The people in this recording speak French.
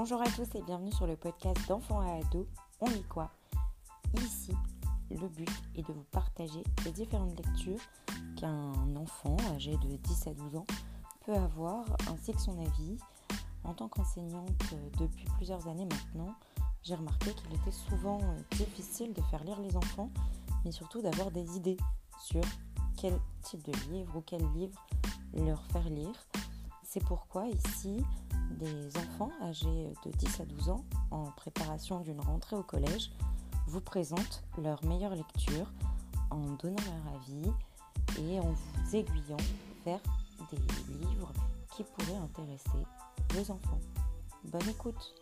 Bonjour à tous et bienvenue sur le podcast d'enfants à ados. On lit quoi? Ici, le but est de vous partager les différentes lectures qu'un enfant âgé de 10 à 12 ans peut avoir ainsi que son avis. En tant qu'enseignante depuis plusieurs années maintenant, j'ai remarqué qu'il était souvent difficile de faire lire les enfants, mais surtout d'avoir des idées sur quel type de livre ou quel livre leur faire lire. C'est pourquoi ici, des enfants âgés de 10 à 12 ans, en préparation d'une rentrée au collège, vous présentent leur meilleure lecture en donnant leur avis et en vous aiguillant vers des livres qui pourraient intéresser vos enfants. Bonne écoute